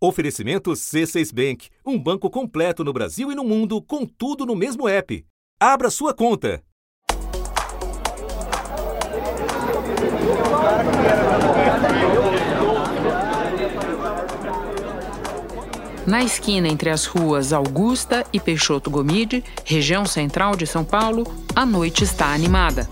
Oferecimento C6 Bank, um banco completo no Brasil e no mundo, com tudo no mesmo app. Abra sua conta. Na esquina entre as ruas Augusta e Peixoto Gomide, região central de São Paulo, a noite está animada.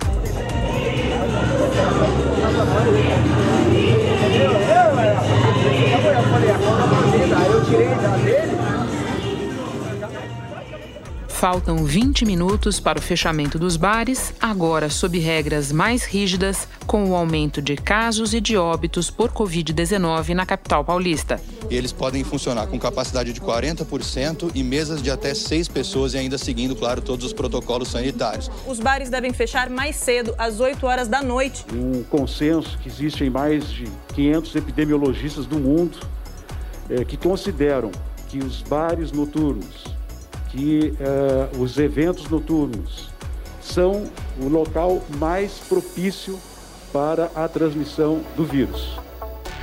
Faltam 20 minutos para o fechamento dos bares, agora sob regras mais rígidas, com o aumento de casos e de óbitos por Covid-19 na capital paulista. Eles podem funcionar com capacidade de 40% e mesas de até seis pessoas e ainda seguindo, claro, todos os protocolos sanitários. Os bares devem fechar mais cedo, às 8 horas da noite. Um consenso que existe em mais de 500 epidemiologistas do mundo é, que consideram que os bares noturnos que uh, os eventos noturnos são o local mais propício para a transmissão do vírus.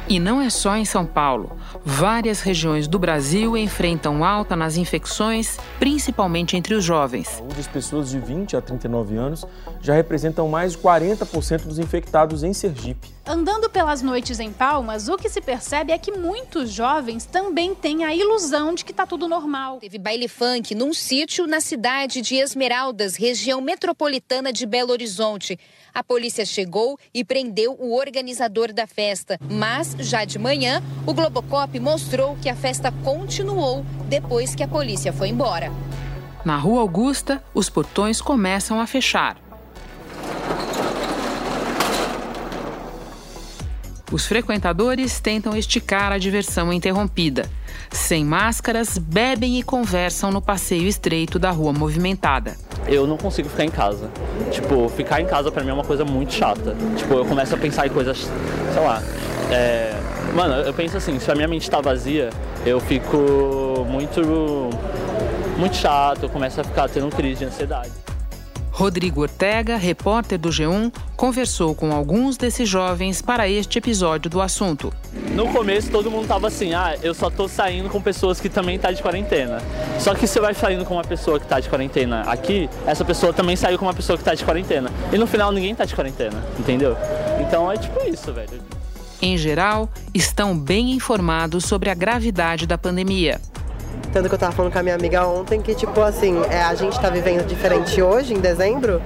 E não é só em São Paulo. Várias regiões do Brasil enfrentam alta nas infecções, principalmente entre os jovens. As pessoas de 20 a 39 anos já representam mais de 40% dos infectados em Sergipe. Andando pelas noites em Palmas, o que se percebe é que muitos jovens também têm a ilusão de que está tudo normal. Teve baile funk num sítio na cidade de Esmeraldas, região metropolitana de Belo Horizonte. A polícia chegou e prendeu o organizador da festa. Mas, já de manhã, o Globocop mostrou que a festa continuou depois que a polícia foi embora. Na Rua Augusta, os portões começam a fechar. Os frequentadores tentam esticar a diversão interrompida. Sem máscaras, bebem e conversam no passeio estreito da rua movimentada eu não consigo ficar em casa. Tipo, ficar em casa pra mim é uma coisa muito chata. Tipo, eu começo a pensar em coisas, sei lá. É... Mano, eu penso assim, se a minha mente tá vazia, eu fico muito. muito chato, eu começo a ficar tendo crise de ansiedade. Rodrigo Ortega, repórter do G1, conversou com alguns desses jovens para este episódio do assunto. No começo todo mundo tava assim: "Ah, eu só tô saindo com pessoas que também tá de quarentena". Só que você vai saindo com uma pessoa que tá de quarentena aqui, essa pessoa também saiu com uma pessoa que tá de quarentena. E no final ninguém tá de quarentena, entendeu? Então é tipo isso, velho. Em geral, estão bem informados sobre a gravidade da pandemia. Tanto que eu tava falando com a minha amiga ontem que, tipo assim, é, a gente tá vivendo diferente hoje, em dezembro,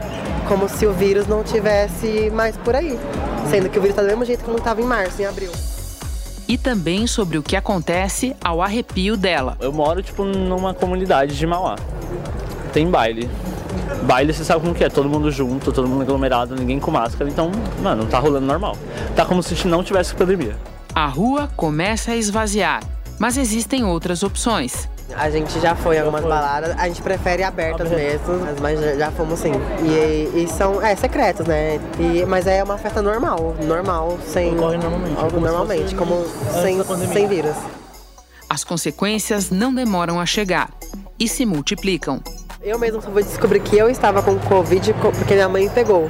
como se o vírus não tivesse mais por aí. Sendo que o vírus tá do mesmo jeito como tava em março, em abril. E também sobre o que acontece ao arrepio dela. Eu moro, tipo, numa comunidade de Mauá. Tem baile. Baile, você sabe como que é, todo mundo junto, todo mundo aglomerado, ninguém com máscara, então, mano, tá rolando normal. Tá como se não tivesse pandemia. A rua começa a esvaziar, mas existem outras opções. A gente já foi em algumas baladas, a gente prefere abertas mesmo, mas já fomos sim. E, e são, é, secretos, né? E, mas é uma festa normal, normal, sem. Ocorre normalmente. Algo normalmente, como sem, sem vírus. As consequências não demoram a chegar e se multiplicam. Eu mesmo só fui descobrir que eu estava com Covid porque minha mãe pegou.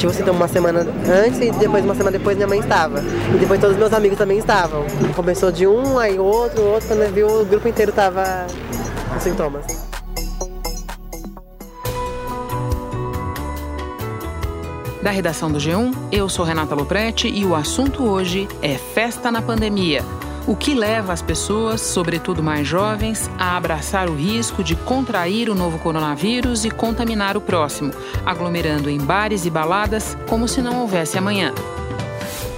Tipo assim, então uma semana antes e depois uma semana depois minha mãe estava. E depois todos os meus amigos também estavam. Começou de um, aí outro, outro, quando viu o grupo inteiro tava com sintomas. Da redação do G1, eu sou Renata Loprete e o assunto hoje é festa na pandemia o que leva as pessoas, sobretudo mais jovens, a abraçar o risco de contrair o novo coronavírus e contaminar o próximo, aglomerando em bares e baladas como se não houvesse amanhã.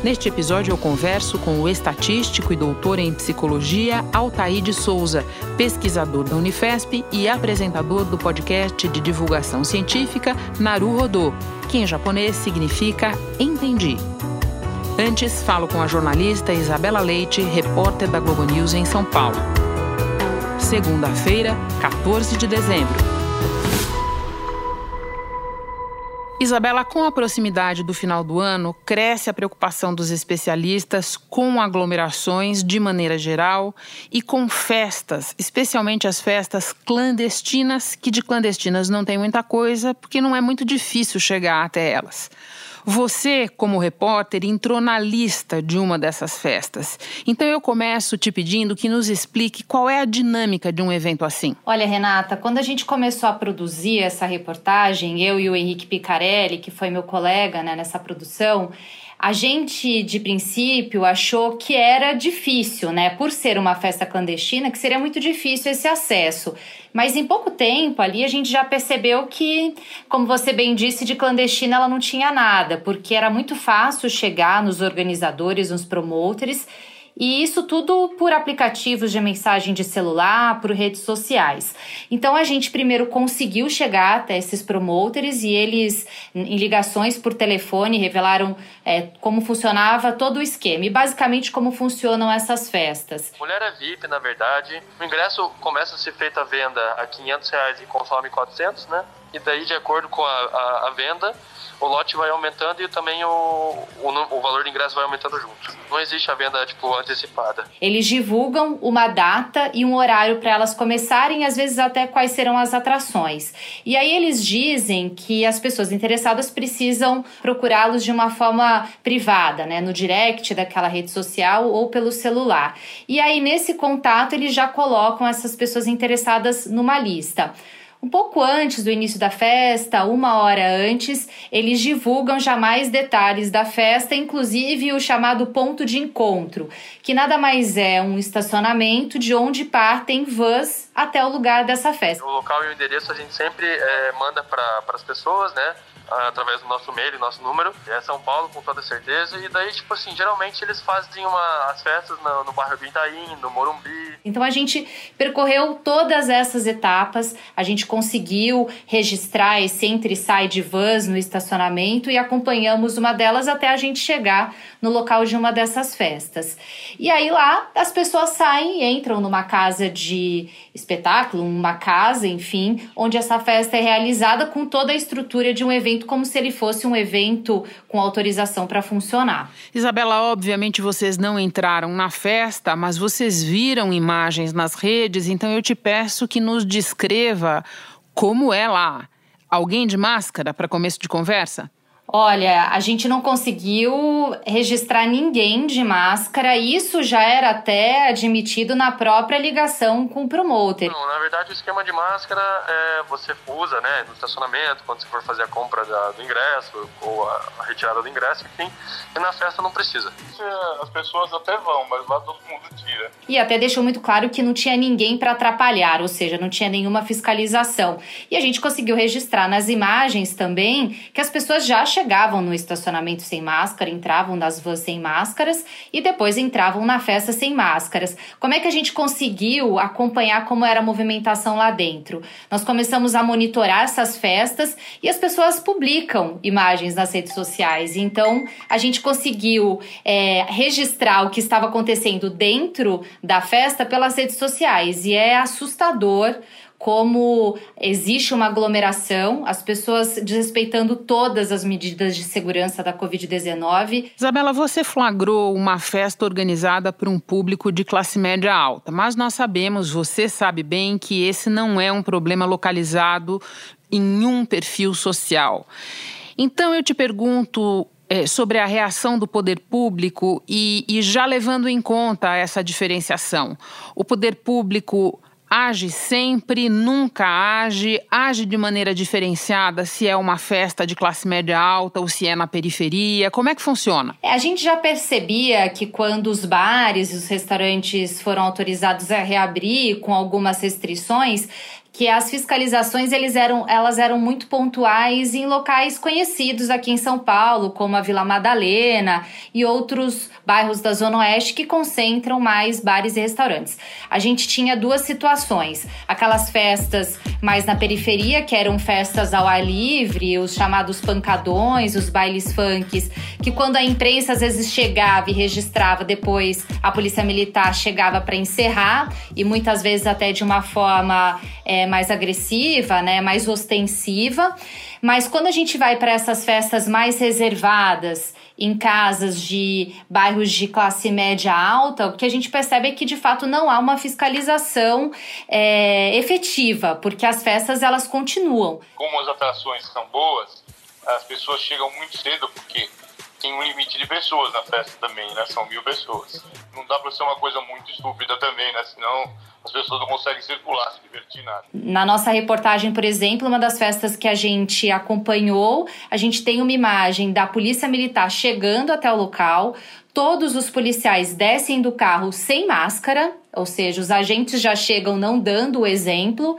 Neste episódio, eu converso com o estatístico e doutor em psicologia Altair de Souza, pesquisador da Unifesp e apresentador do podcast de divulgação científica Naru Rodô, que em japonês significa Entendi. Antes, falo com a jornalista Isabela Leite, repórter da Globo News em São Paulo. Segunda-feira, 14 de dezembro. Isabela, com a proximidade do final do ano, cresce a preocupação dos especialistas com aglomerações de maneira geral e com festas, especialmente as festas clandestinas, que de clandestinas não tem muita coisa, porque não é muito difícil chegar até elas. Você, como repórter, entrou na lista de uma dessas festas. Então eu começo te pedindo que nos explique qual é a dinâmica de um evento assim. Olha, Renata, quando a gente começou a produzir essa reportagem, eu e o Henrique Picarelli, que foi meu colega né, nessa produção, a gente, de princípio, achou que era difícil, né? Por ser uma festa clandestina, que seria muito difícil esse acesso. Mas em pouco tempo ali a gente já percebeu que, como você bem disse, de clandestina ela não tinha nada, porque era muito fácil chegar nos organizadores, nos promoters e isso tudo por aplicativos de mensagem de celular, por redes sociais. Então a gente primeiro conseguiu chegar até esses promoters e eles, em ligações por telefone, revelaram é, como funcionava todo o esquema e basicamente como funcionam essas festas. Mulher é VIP, na verdade. O ingresso começa a ser feita a venda a 500 reais e consome 400, né? E daí, de acordo com a, a, a venda, o lote vai aumentando e também o, o, o, valor do ingresso vai aumentando junto. Não existe a venda tipo antecipada. Eles divulgam uma data e um horário para elas começarem, às vezes até quais serão as atrações. E aí eles dizem que as pessoas interessadas precisam procurá-los de uma forma privada, né, no direct daquela rede social ou pelo celular. E aí nesse contato eles já colocam essas pessoas interessadas numa lista. Um pouco antes do início da festa, uma hora antes, eles divulgam já mais detalhes da festa, inclusive o chamado ponto de encontro, que nada mais é um estacionamento de onde partem vans até o lugar dessa festa. O local e o endereço a gente sempre é, manda para as pessoas, né? Através do nosso e-mail, nosso número. É São Paulo, com toda certeza. E daí, tipo assim, geralmente eles fazem uma, as festas no, no bairro do Itaim, no Morumbi. Então a gente percorreu todas essas etapas, a gente conseguiu registrar esse entre e sai de vans no estacionamento e acompanhamos uma delas até a gente chegar no local de uma dessas festas. E aí lá as pessoas saem e entram numa casa de espetáculo, uma casa, enfim, onde essa festa é realizada com toda a estrutura de um evento, como se ele fosse um evento com autorização para funcionar. Isabela, obviamente vocês não entraram na festa, mas vocês viram imagens nas redes, então eu te peço que nos descreva como é lá. Alguém de máscara para começo de conversa? Olha, a gente não conseguiu registrar ninguém de máscara. Isso já era até admitido na própria ligação com o promoter. Não, na verdade, o esquema de máscara é você usa, né, no estacionamento, quando você for fazer a compra da, do ingresso ou a, a, retirada do ingresso, enfim. E na festa não precisa. As pessoas até vão, mas lá todo mundo tira. E até deixou muito claro que não tinha ninguém para atrapalhar, ou seja, não tinha nenhuma fiscalização. E a gente conseguiu registrar nas imagens também que as pessoas já chegaram chegavam no estacionamento sem máscara, entravam nas vans sem máscaras e depois entravam na festa sem máscaras. Como é que a gente conseguiu acompanhar como era a movimentação lá dentro? Nós começamos a monitorar essas festas e as pessoas publicam imagens nas redes sociais. Então a gente conseguiu é, registrar o que estava acontecendo dentro da festa pelas redes sociais e é assustador como existe uma aglomeração, as pessoas desrespeitando todas as medidas de segurança da Covid-19. Isabela, você flagrou uma festa organizada por um público de classe média alta, mas nós sabemos, você sabe bem, que esse não é um problema localizado em um perfil social. Então eu te pergunto é, sobre a reação do poder público e, e já levando em conta essa diferenciação. O poder público age sempre, nunca age, age de maneira diferenciada se é uma festa de classe média alta ou se é na periferia? Como é que funciona? É, a gente já percebia que quando os bares e os restaurantes foram autorizados a reabrir com algumas restrições, que as fiscalizações eles eram, elas eram muito pontuais em locais conhecidos aqui em São Paulo, como a Vila Madalena e outros bairros da Zona Oeste que concentram mais bares e restaurantes. A gente tinha duas situações: aquelas festas mais na periferia, que eram festas ao ar livre, os chamados pancadões, os bailes funks, que quando a imprensa às vezes chegava e registrava, depois a polícia militar chegava para encerrar e muitas vezes até de uma forma é, mais agressiva, né, mais ostensiva. Mas quando a gente vai para essas festas mais reservadas, em casas de bairros de classe média alta, o que a gente percebe é que de fato não há uma fiscalização é, efetiva, porque as festas elas continuam. Como as atrações são boas, as pessoas chegam muito cedo porque tem um limite de pessoas na festa também, né? São mil pessoas. Não dá para ser uma coisa muito estúpida também, né? Senão as pessoas não conseguem circular, se divertir nada. Na nossa reportagem, por exemplo, uma das festas que a gente acompanhou, a gente tem uma imagem da polícia militar chegando até o local. Todos os policiais descem do carro sem máscara, ou seja, os agentes já chegam não dando o exemplo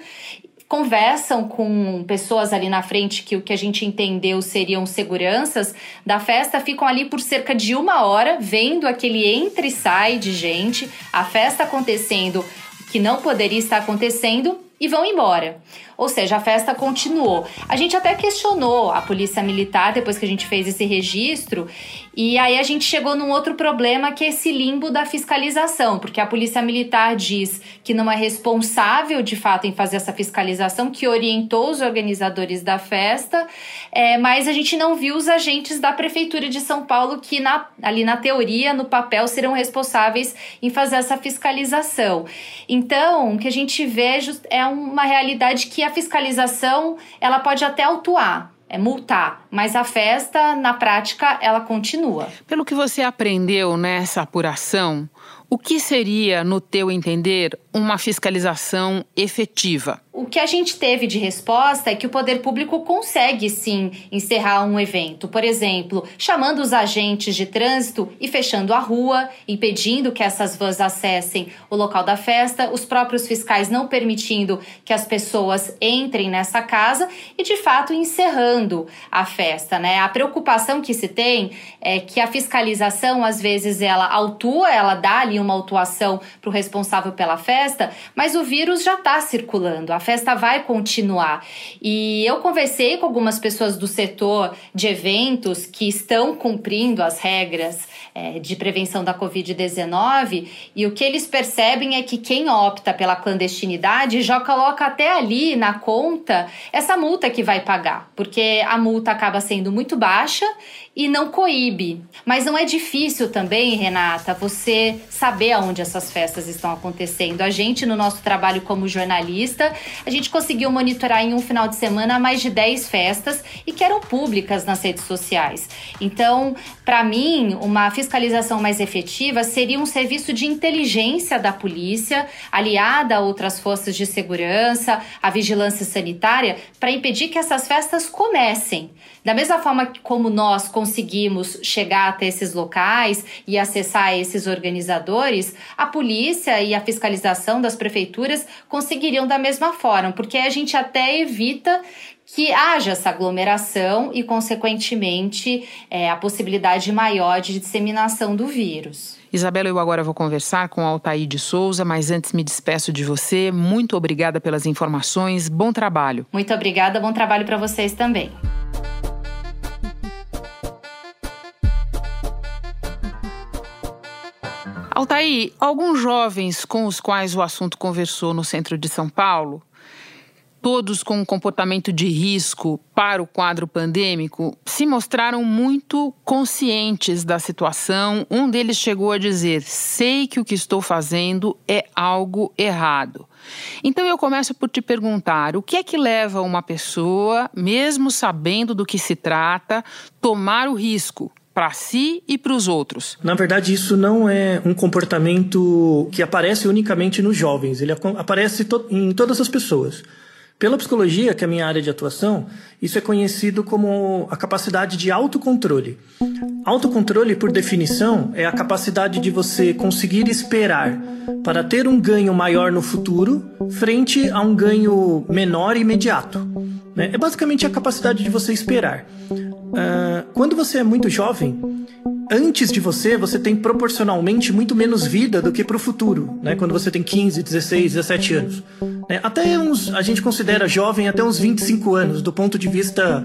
conversam com pessoas ali na frente que o que a gente entendeu seriam seguranças da festa, ficam ali por cerca de uma hora vendo aquele entra e sai de gente, a festa acontecendo que não poderia estar acontecendo e vão embora. Ou seja, a festa continuou. A gente até questionou a polícia militar depois que a gente fez esse registro, e aí a gente chegou num outro problema que é esse limbo da fiscalização, porque a polícia militar diz que não é responsável de fato em fazer essa fiscalização, que orientou os organizadores da festa, é, mas a gente não viu os agentes da prefeitura de São Paulo que na, ali na teoria, no papel, serão responsáveis em fazer essa fiscalização. Então, o que a gente vê é uma realidade que a fiscalização ela pode até autuar, é multar, mas a festa, na prática, ela continua. Pelo que você aprendeu nessa apuração, o que seria, no teu entender, uma fiscalização efetiva? O que a gente teve de resposta é que o poder público consegue sim encerrar um evento. Por exemplo, chamando os agentes de trânsito e fechando a rua, impedindo que essas vans acessem o local da festa, os próprios fiscais não permitindo que as pessoas entrem nessa casa e de fato encerrando a festa, né? A preocupação que se tem é que a fiscalização às vezes ela autua, ela dá ali uma autuação para o responsável pela festa, mas o vírus já está circulando. A festa vai continuar. E eu conversei com algumas pessoas do setor de eventos que estão cumprindo as regras é, de prevenção da Covid-19 e o que eles percebem é que quem opta pela clandestinidade já coloca até ali na conta essa multa que vai pagar, porque a multa acaba sendo muito baixa e não coíbe. Mas não é difícil também, Renata, você saber aonde essas festas estão acontecendo. A gente, no nosso trabalho como jornalista, a gente conseguiu monitorar em um final de semana mais de 10 festas e que eram públicas nas redes sociais. Então, para mim, uma fiscalização mais efetiva seria um serviço de inteligência da polícia, aliada a outras forças de segurança, a vigilância sanitária, para impedir que essas festas comecem. Da mesma forma que como nós conseguimos chegar até esses locais e acessar esses organizadores, a polícia e a fiscalização das prefeituras conseguiriam da mesma forma, porque a gente até evita que haja essa aglomeração e, consequentemente, é, a possibilidade maior de disseminação do vírus. Isabela, eu agora vou conversar com Altair de Souza, mas antes me despeço de você. Muito obrigada pelas informações. Bom trabalho. Muito obrigada, bom trabalho para vocês também. Altair, alguns jovens com os quais o assunto conversou no centro de São Paulo, todos com um comportamento de risco para o quadro pandêmico, se mostraram muito conscientes da situação. Um deles chegou a dizer: sei que o que estou fazendo é algo errado. Então eu começo por te perguntar: o que é que leva uma pessoa, mesmo sabendo do que se trata, tomar o risco? para si e para os outros. Na verdade, isso não é um comportamento que aparece unicamente nos jovens, ele aparece em todas as pessoas. Pela psicologia, que é a minha área de atuação, isso é conhecido como a capacidade de autocontrole. Autocontrole, por definição, é a capacidade de você conseguir esperar para ter um ganho maior no futuro frente a um ganho menor imediato. Né? É basicamente a capacidade de você esperar. Uh, quando você é muito jovem, antes de você, você tem proporcionalmente muito menos vida do que para o futuro, né? Quando você tem 15, 16, 17 anos. Né? Até uns, a gente considera jovem até uns 25 anos, do ponto de vista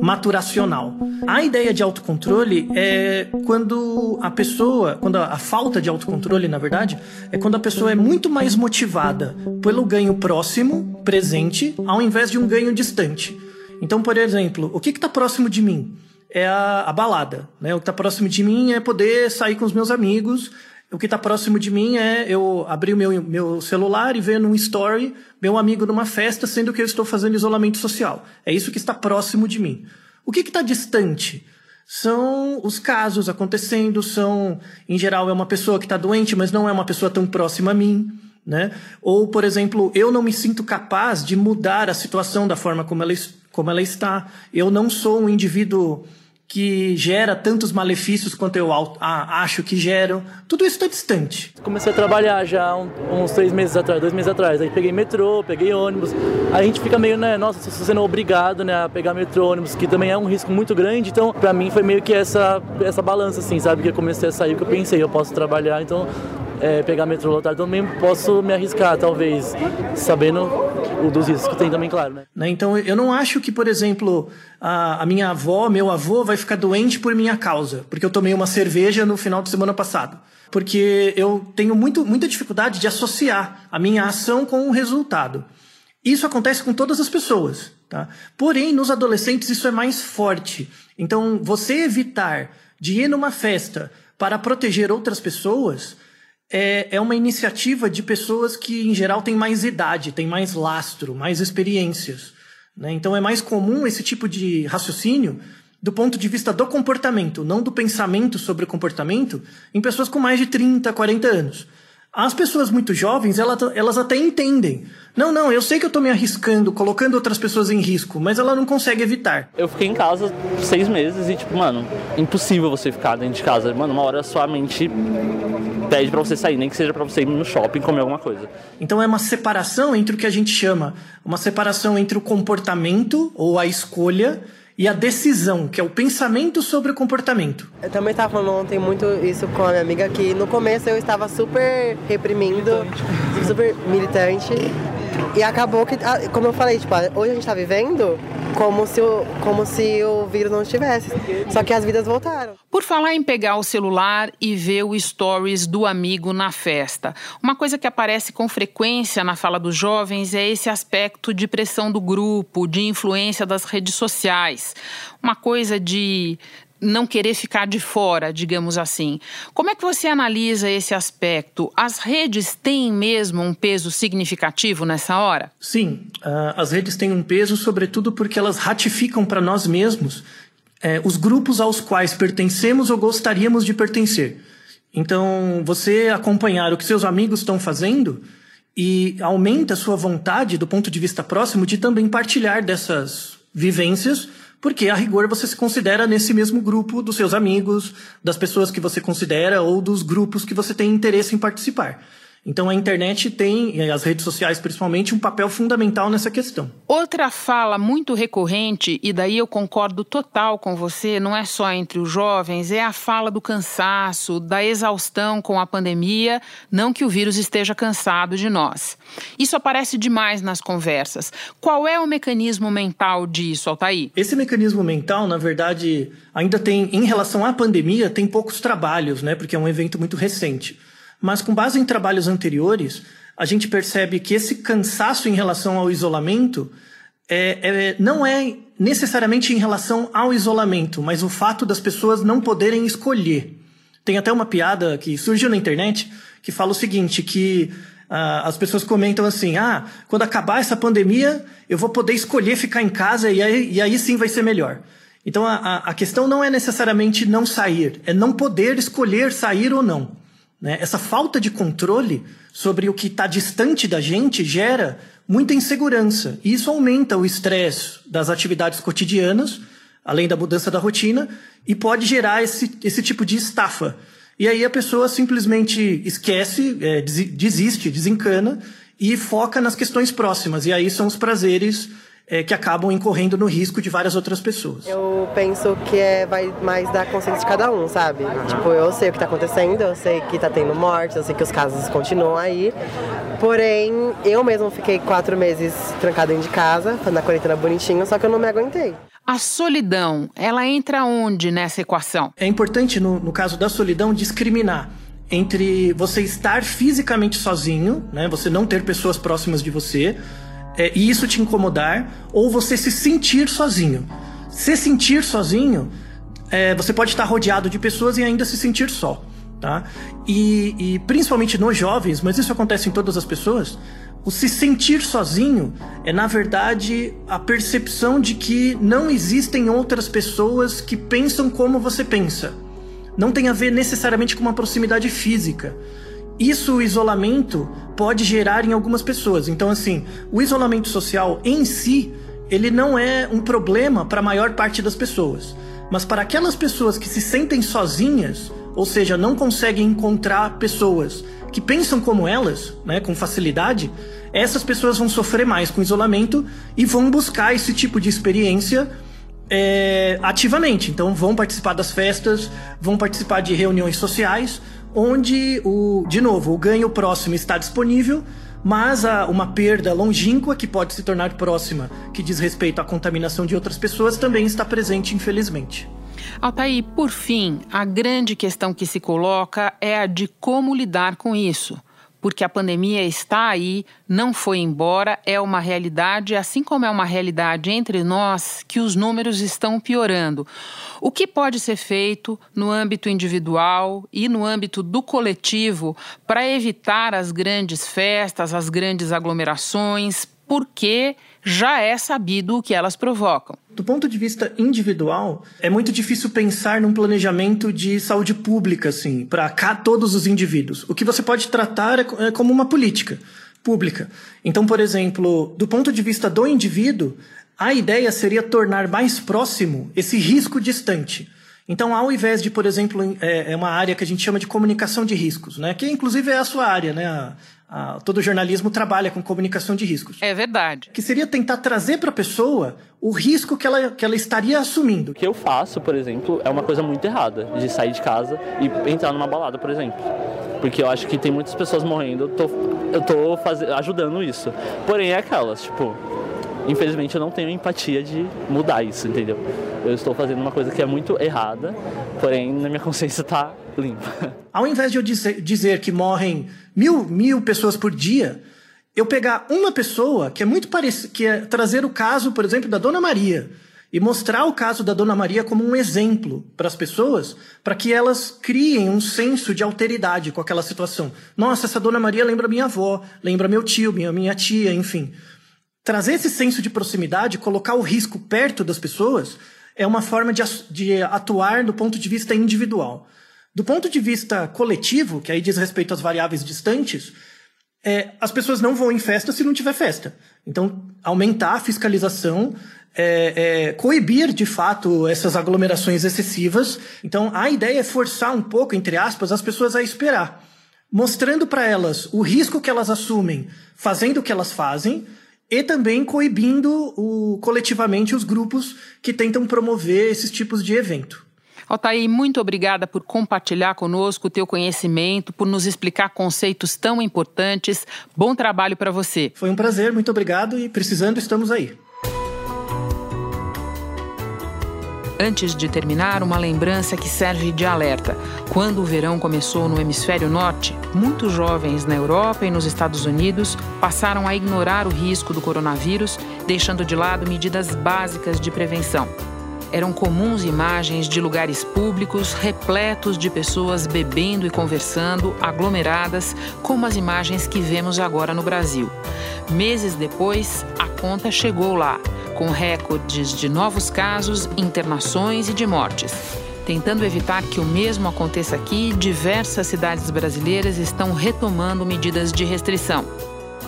maturacional. A ideia de autocontrole é quando a pessoa, quando a, a, falta de autocontrole, na verdade, é quando a pessoa é muito mais motivada pelo ganho próximo, presente, ao invés de um ganho distante. Então, por exemplo, o que está próximo de mim? É a, a balada. Né? O que está próximo de mim é poder sair com os meus amigos. O que está próximo de mim é eu abrir o meu, meu celular e ver num story meu amigo numa festa, sendo que eu estou fazendo isolamento social. É isso que está próximo de mim. O que está distante? São os casos acontecendo, são, em geral, é uma pessoa que está doente, mas não é uma pessoa tão próxima a mim. Né? Ou, por exemplo, eu não me sinto capaz de mudar a situação da forma como ela, como ela está. Eu não sou um indivíduo que gera tantos malefícios quanto eu acho que geram. Tudo isso está distante. Comecei a trabalhar já uns três meses atrás, dois meses atrás. Aí peguei metrô, peguei ônibus. Aí a gente fica meio, né, nossa, sendo obrigado, né, a pegar metrô, ônibus, que também é um risco muito grande. Então, para mim foi meio que essa essa balança, assim, sabe? Que eu comecei a sair, que eu pensei, eu posso trabalhar, então é, pegar metrô lotado também posso me arriscar, talvez, sabendo o dos riscos que tem também, claro, né? né? Então, eu não acho que, por exemplo, a, a, minha avó, meu avô vai ficar doente por minha causa, porque eu tomei uma cerveja no final de semana passado. Porque eu tenho muito, muita dificuldade de associar a minha ação com o resultado. Isso acontece com todas as pessoas, tá? Porém, nos adolescentes isso é mais forte. Então, você evitar de ir numa festa para proteger outras pessoas é, é uma iniciativa de pessoas que, em geral, têm mais idade, têm mais lastro, mais experiências. Né? Então, é mais comum esse tipo de raciocínio do ponto de vista do comportamento, não do pensamento sobre o comportamento, em pessoas com mais de 30, 40 anos. As pessoas muito jovens, elas, elas até entendem. Não, não, eu sei que eu tô me arriscando, colocando outras pessoas em risco, mas ela não consegue evitar. Eu fiquei em casa seis meses e, tipo, mano, impossível você ficar dentro de casa. Mano, uma hora sua mente pede para você sair, nem que seja para você ir no shopping comer alguma coisa. Então é uma separação entre o que a gente chama, uma separação entre o comportamento ou a escolha e a decisão, que é o pensamento sobre o comportamento. Eu também estava falando ontem muito isso com a minha amiga, que no começo eu estava super reprimindo, militante. super militante. E acabou que, ah, como eu falei, tipo, hoje a gente está vivendo como se, o, como se o vírus não estivesse. Só que as vidas voltaram. Por falar em pegar o celular e ver o stories do amigo na festa, uma coisa que aparece com frequência na fala dos jovens é esse aspecto de pressão do grupo, de influência das redes sociais. Uma coisa de não querer ficar de fora, digamos assim. Como é que você analisa esse aspecto? As redes têm mesmo um peso significativo nessa hora? Sim, uh, as redes têm um peso, sobretudo porque elas ratificam para nós mesmos eh, os grupos aos quais pertencemos ou gostaríamos de pertencer. Então, você acompanhar o que seus amigos estão fazendo e aumenta a sua vontade, do ponto de vista próximo, de também partilhar dessas vivências porque a rigor você se considera nesse mesmo grupo dos seus amigos, das pessoas que você considera ou dos grupos que você tem interesse em participar. Então a internet tem, e as redes sociais principalmente, um papel fundamental nessa questão. Outra fala muito recorrente, e daí eu concordo total com você, não é só entre os jovens, é a fala do cansaço, da exaustão com a pandemia, não que o vírus esteja cansado de nós. Isso aparece demais nas conversas. Qual é o mecanismo mental disso, Altair? Esse mecanismo mental, na verdade, ainda tem, em relação à pandemia, tem poucos trabalhos, né? Porque é um evento muito recente. Mas com base em trabalhos anteriores, a gente percebe que esse cansaço em relação ao isolamento é, é, não é necessariamente em relação ao isolamento, mas o fato das pessoas não poderem escolher. Tem até uma piada que surgiu na internet que fala o seguinte, que uh, as pessoas comentam assim, ah, quando acabar essa pandemia, eu vou poder escolher ficar em casa e aí, e aí sim vai ser melhor. Então a, a questão não é necessariamente não sair, é não poder escolher sair ou não. Né? Essa falta de controle sobre o que está distante da gente gera muita insegurança. E isso aumenta o estresse das atividades cotidianas, além da mudança da rotina, e pode gerar esse, esse tipo de estafa. E aí a pessoa simplesmente esquece, é, desiste, desencana e foca nas questões próximas. E aí são os prazeres é, que acabam incorrendo no risco de várias outras pessoas. Eu penso que é, vai mais da consciência de cada um, sabe? Uhum. Tipo, eu sei o que está acontecendo, eu sei que está tendo morte, eu sei que os casos continuam aí. Porém, eu mesmo fiquei quatro meses trancada dentro de casa, fazendo a quarentena bonitinho, só que eu não me aguentei. A solidão, ela entra onde nessa equação? É importante, no, no caso da solidão, discriminar entre você estar fisicamente sozinho, né? Você não ter pessoas próximas de você, é, e isso te incomodar, ou você se sentir sozinho. Se sentir sozinho, é, você pode estar rodeado de pessoas e ainda se sentir só. Tá? E, e principalmente nos jovens, mas isso acontece em todas as pessoas, O se sentir sozinho é, na verdade, a percepção de que não existem outras pessoas que pensam como você pensa. Não tem a ver necessariamente com uma proximidade física. Isso, o isolamento, pode gerar em algumas pessoas. Então, assim, o isolamento social em si, ele não é um problema para a maior parte das pessoas. Mas para aquelas pessoas que se sentem sozinhas, ou seja, não conseguem encontrar pessoas que pensam como elas, né, com facilidade, essas pessoas vão sofrer mais com isolamento e vão buscar esse tipo de experiência é, ativamente. Então, vão participar das festas, vão participar de reuniões sociais, onde, o, de novo, o ganho próximo está disponível, mas a, uma perda longínqua, que pode se tornar próxima, que diz respeito à contaminação de outras pessoas, também está presente, infelizmente. Altair, por fim, a grande questão que se coloca é a de como lidar com isso porque a pandemia está aí, não foi embora, é uma realidade, assim como é uma realidade entre nós que os números estão piorando. O que pode ser feito no âmbito individual e no âmbito do coletivo para evitar as grandes festas, as grandes aglomerações, porque já é sabido o que elas provocam. Do ponto de vista individual, é muito difícil pensar num planejamento de saúde pública, assim, para todos os indivíduos. O que você pode tratar é, é como uma política pública. Então, por exemplo, do ponto de vista do indivíduo, a ideia seria tornar mais próximo esse risco distante. Então, ao invés de, por exemplo, é, é uma área que a gente chama de comunicação de riscos, né? que inclusive é a sua área, né? A, ah, todo jornalismo trabalha com comunicação de riscos. É verdade. Que seria tentar trazer para a pessoa o risco que ela, que ela estaria assumindo. O que eu faço, por exemplo, é uma coisa muito errada, de sair de casa e entrar numa balada, por exemplo. Porque eu acho que tem muitas pessoas morrendo, eu tô, eu tô faz... ajudando isso. Porém, é aquelas, tipo, infelizmente eu não tenho empatia de mudar isso, entendeu? Eu estou fazendo uma coisa que é muito errada, porém na minha consciência está limpa. Ao invés de eu dizer, dizer que morrem mil, mil pessoas por dia, eu pegar uma pessoa que é muito parecida, que é trazer o caso, por exemplo, da Dona Maria e mostrar o caso da Dona Maria como um exemplo para as pessoas, para que elas criem um senso de alteridade com aquela situação. Nossa, essa Dona Maria lembra minha avó, lembra meu tio, minha, minha tia, enfim. Trazer esse senso de proximidade, colocar o risco perto das pessoas, é uma forma de, de atuar do ponto de vista individual. Do ponto de vista coletivo, que aí diz respeito às variáveis distantes, é, as pessoas não vão em festa se não tiver festa. Então, aumentar a fiscalização, é, é, coibir de fato essas aglomerações excessivas. Então, a ideia é forçar um pouco, entre aspas, as pessoas a esperar, mostrando para elas o risco que elas assumem fazendo o que elas fazem e também coibindo o, coletivamente os grupos que tentam promover esses tipos de evento. Altair, muito obrigada por compartilhar conosco o teu conhecimento, por nos explicar conceitos tão importantes. Bom trabalho para você. Foi um prazer, muito obrigado e precisando estamos aí. Antes de terminar, uma lembrança que serve de alerta. Quando o verão começou no hemisfério norte, muitos jovens na Europa e nos Estados Unidos passaram a ignorar o risco do coronavírus, deixando de lado medidas básicas de prevenção. Eram comuns imagens de lugares públicos repletos de pessoas bebendo e conversando, aglomeradas, como as imagens que vemos agora no Brasil. Meses depois, a conta chegou lá com recordes de novos casos, internações e de mortes. Tentando evitar que o mesmo aconteça aqui, diversas cidades brasileiras estão retomando medidas de restrição.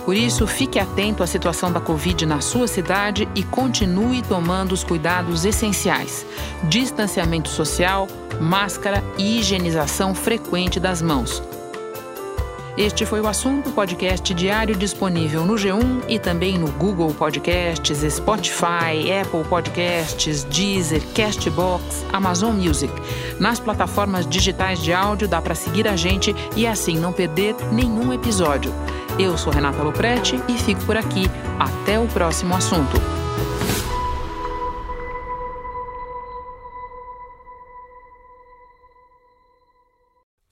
Por isso, fique atento à situação da Covid na sua cidade e continue tomando os cuidados essenciais: distanciamento social, máscara e higienização frequente das mãos. Este foi o assunto podcast diário disponível no G1 e também no Google Podcasts, Spotify, Apple Podcasts, Deezer, Castbox, Amazon Music. Nas plataformas digitais de áudio dá para seguir a gente e assim não perder nenhum episódio. Eu sou Renata Loprete e fico por aqui. Até o próximo assunto.